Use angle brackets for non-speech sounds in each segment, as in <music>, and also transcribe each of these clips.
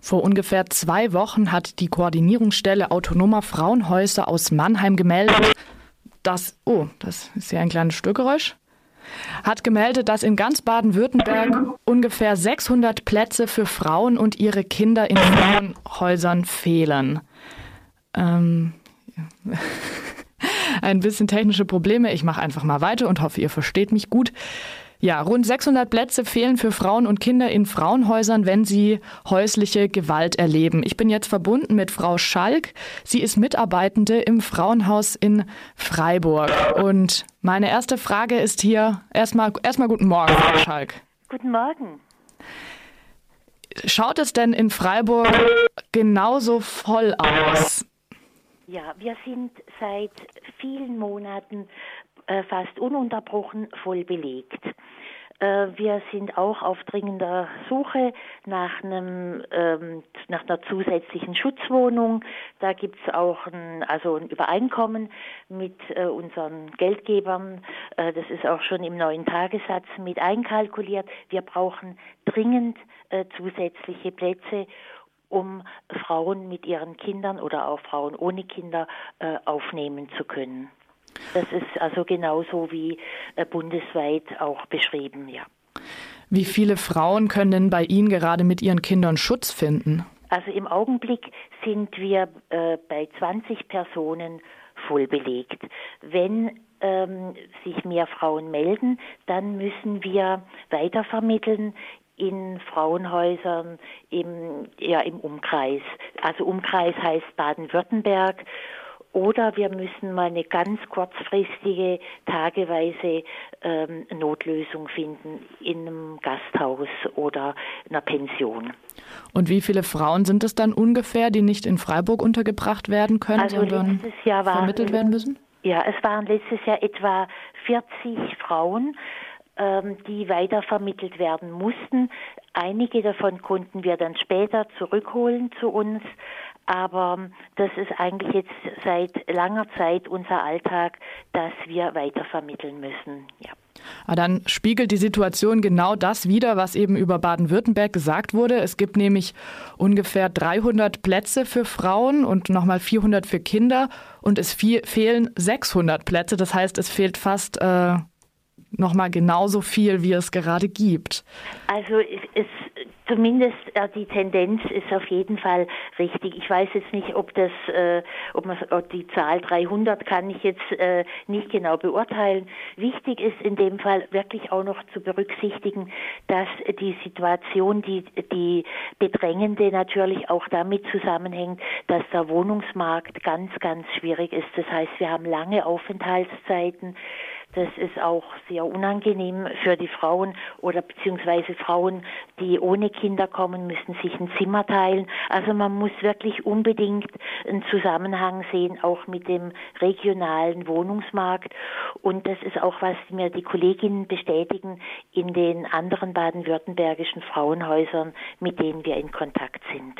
Vor ungefähr zwei Wochen hat die Koordinierungsstelle autonomer Frauenhäuser aus Mannheim gemeldet, dass, oh, das ist ja ein kleines Störgeräusch, hat gemeldet, dass in ganz Baden-Württemberg ungefähr 600 Plätze für Frauen und ihre Kinder in Frauenhäusern fehlen. Ähm, <laughs> ein bisschen technische Probleme. Ich mache einfach mal weiter und hoffe, ihr versteht mich gut. Ja, rund 600 Plätze fehlen für Frauen und Kinder in Frauenhäusern, wenn sie häusliche Gewalt erleben. Ich bin jetzt verbunden mit Frau Schalk. Sie ist Mitarbeitende im Frauenhaus in Freiburg. Und meine erste Frage ist hier erstmal erstmal guten Morgen, Frau Schalk. Guten Morgen. Schaut es denn in Freiburg genauso voll aus? Ja, wir sind seit vielen Monaten äh, fast ununterbrochen voll belegt. Äh, wir sind auch auf dringender Suche nach, einem, ähm, nach einer zusätzlichen Schutzwohnung. Da gibt es auch ein, also ein Übereinkommen mit äh, unseren Geldgebern. Äh, das ist auch schon im neuen Tagessatz mit einkalkuliert. Wir brauchen dringend äh, zusätzliche Plätze um Frauen mit ihren Kindern oder auch Frauen ohne Kinder äh, aufnehmen zu können. Das ist also genauso wie äh, bundesweit auch beschrieben, ja. Wie viele Frauen können denn bei Ihnen gerade mit ihren Kindern Schutz finden? Also im Augenblick sind wir äh, bei 20 Personen voll belegt. Wenn ähm, sich mehr Frauen melden, dann müssen wir weitervermitteln in Frauenhäusern im, ja, im Umkreis. Also Umkreis heißt Baden-Württemberg oder wir müssen mal eine ganz kurzfristige, tageweise ähm, Notlösung finden in einem Gasthaus oder einer Pension. Und wie viele Frauen sind es dann ungefähr, die nicht in Freiburg untergebracht werden können, also sondern vermittelt werden müssen? Ja, es waren letztes Jahr etwa 40 Frauen ähm, die weitervermittelt werden mussten. Einige davon konnten wir dann später zurückholen zu uns, aber das ist eigentlich jetzt seit langer Zeit unser Alltag, dass wir weitervermitteln müssen. Ja. Aber ah, dann spiegelt die Situation genau das wider, was eben über Baden-Württemberg gesagt wurde. Es gibt nämlich ungefähr 300 Plätze für Frauen und nochmal 400 für Kinder und es fehlen 600 Plätze. Das heißt, es fehlt fast äh, nochmal genauso viel, wie es gerade gibt. Also es, zumindest äh, die Tendenz ist auf jeden Fall richtig. Ich weiß jetzt nicht, ob das, äh, ob man ob die Zahl 300 kann ich jetzt äh, nicht genau beurteilen. Wichtig ist in dem Fall wirklich auch noch zu berücksichtigen, dass die Situation, die die bedrängende natürlich auch damit zusammenhängt, dass der Wohnungsmarkt ganz, ganz schwierig ist. Das heißt, wir haben lange Aufenthaltszeiten. Das ist auch sehr unangenehm für die Frauen oder beziehungsweise Frauen, die ohne Kinder kommen, müssen sich ein Zimmer teilen. Also man muss wirklich unbedingt einen Zusammenhang sehen, auch mit dem regionalen Wohnungsmarkt. Und das ist auch, was mir die Kolleginnen bestätigen in den anderen baden-württembergischen Frauenhäusern, mit denen wir in Kontakt sind.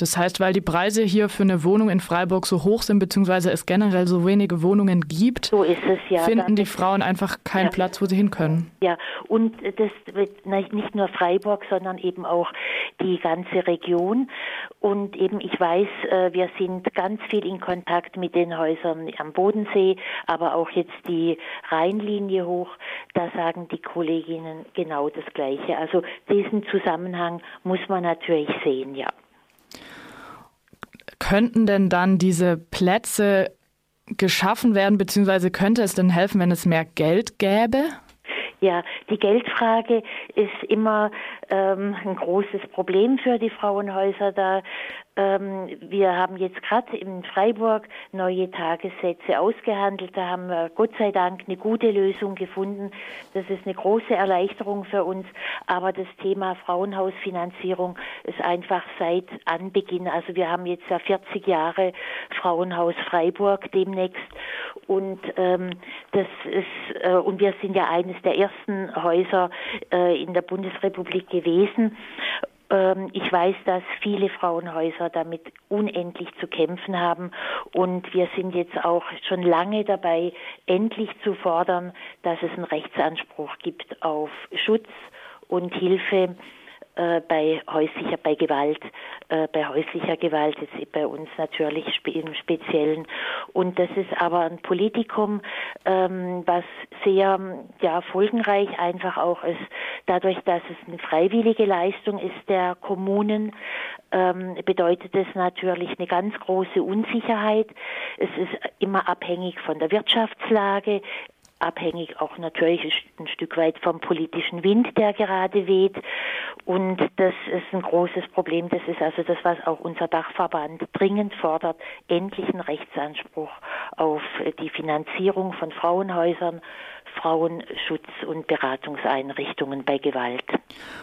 Das heißt, weil die Preise hier für eine Wohnung in Freiburg so hoch sind, beziehungsweise es generell so wenige Wohnungen gibt, so es, ja. finden die Frauen einfach keinen ja. Platz, wo sie hin können. Ja, und das wird nicht nur Freiburg, sondern eben auch die ganze Region. Und eben, ich weiß, äh, wir sind ganz viel in Kontakt mit den Häusern am Bodensee, aber auch jetzt die Rheinlinie hoch. Da sagen die Kolleginnen genau das Gleiche. Also diesen Zusammenhang muss man natürlich sehen, ja könnten denn dann diese Plätze geschaffen werden, beziehungsweise könnte es denn helfen, wenn es mehr Geld gäbe? Ja, die Geldfrage ist immer ähm, ein großes Problem für die Frauenhäuser. Da ähm, wir haben jetzt gerade in Freiburg neue Tagessätze ausgehandelt. Da haben wir Gott sei Dank eine gute Lösung gefunden. Das ist eine große Erleichterung für uns. Aber das Thema Frauenhausfinanzierung ist einfach seit Anbeginn. Also wir haben jetzt ja 40 Jahre Frauenhaus Freiburg demnächst. Und ähm, das ist äh, und wir sind ja eines der ersten Häuser äh, in der Bundesrepublik gewesen. Ähm, ich weiß, dass viele Frauenhäuser damit unendlich zu kämpfen haben und wir sind jetzt auch schon lange dabei, endlich zu fordern, dass es einen Rechtsanspruch gibt auf Schutz und Hilfe äh, bei häuslicher, bei Gewalt, äh, bei häuslicher Gewalt ist bei uns natürlich im Speziellen. Und das ist aber ein Politikum, ähm, was sehr ja, folgenreich einfach auch ist, dadurch, dass es eine freiwillige Leistung ist der Kommunen, ähm, bedeutet es natürlich eine ganz große Unsicherheit. Es ist immer abhängig von der Wirtschaftslage, abhängig auch natürlich ein Stück weit vom politischen Wind, der gerade weht. Und das ist ein großes Problem. Das ist also das, was auch unser Dachverband dringend fordert, endlich einen Rechtsanspruch auf die Finanzierung von Frauenhäusern, Frauenschutz- und Beratungseinrichtungen bei Gewalt.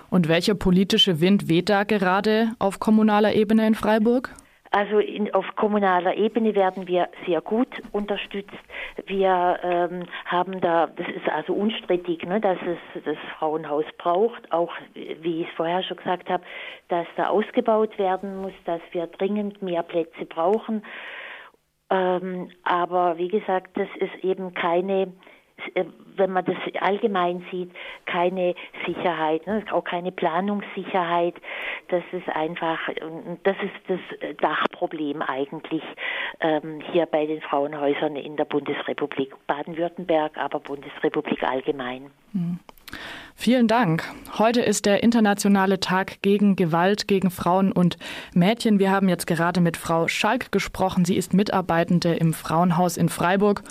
Und welcher politische Wind weht da gerade auf kommunaler Ebene in Freiburg? Also in, auf kommunaler Ebene werden wir sehr gut unterstützt. Wir ähm, haben da, das ist also unstrittig, ne, dass es das Frauenhaus braucht, auch wie ich es vorher schon gesagt habe, dass da ausgebaut werden muss, dass wir dringend mehr Plätze brauchen. Ähm, aber wie gesagt, das ist eben keine äh, wenn man das allgemein sieht, keine Sicherheit, ne? auch keine Planungssicherheit. Das ist einfach, das ist das Dachproblem eigentlich ähm, hier bei den Frauenhäusern in der Bundesrepublik Baden-Württemberg, aber Bundesrepublik allgemein. Mhm. Vielen Dank. Heute ist der internationale Tag gegen Gewalt gegen Frauen und Mädchen. Wir haben jetzt gerade mit Frau Schalk gesprochen. Sie ist Mitarbeitende im Frauenhaus in Freiburg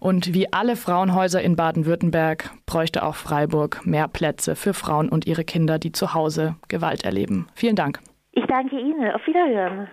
und wie alle Frauenhäuser in Baden-Württemberg bräuchte auch Freiburg mehr Plätze für Frauen und ihre Kinder, die zu Hause Gewalt erleben. Vielen Dank. Ich danke Ihnen. Auf Wiederhören.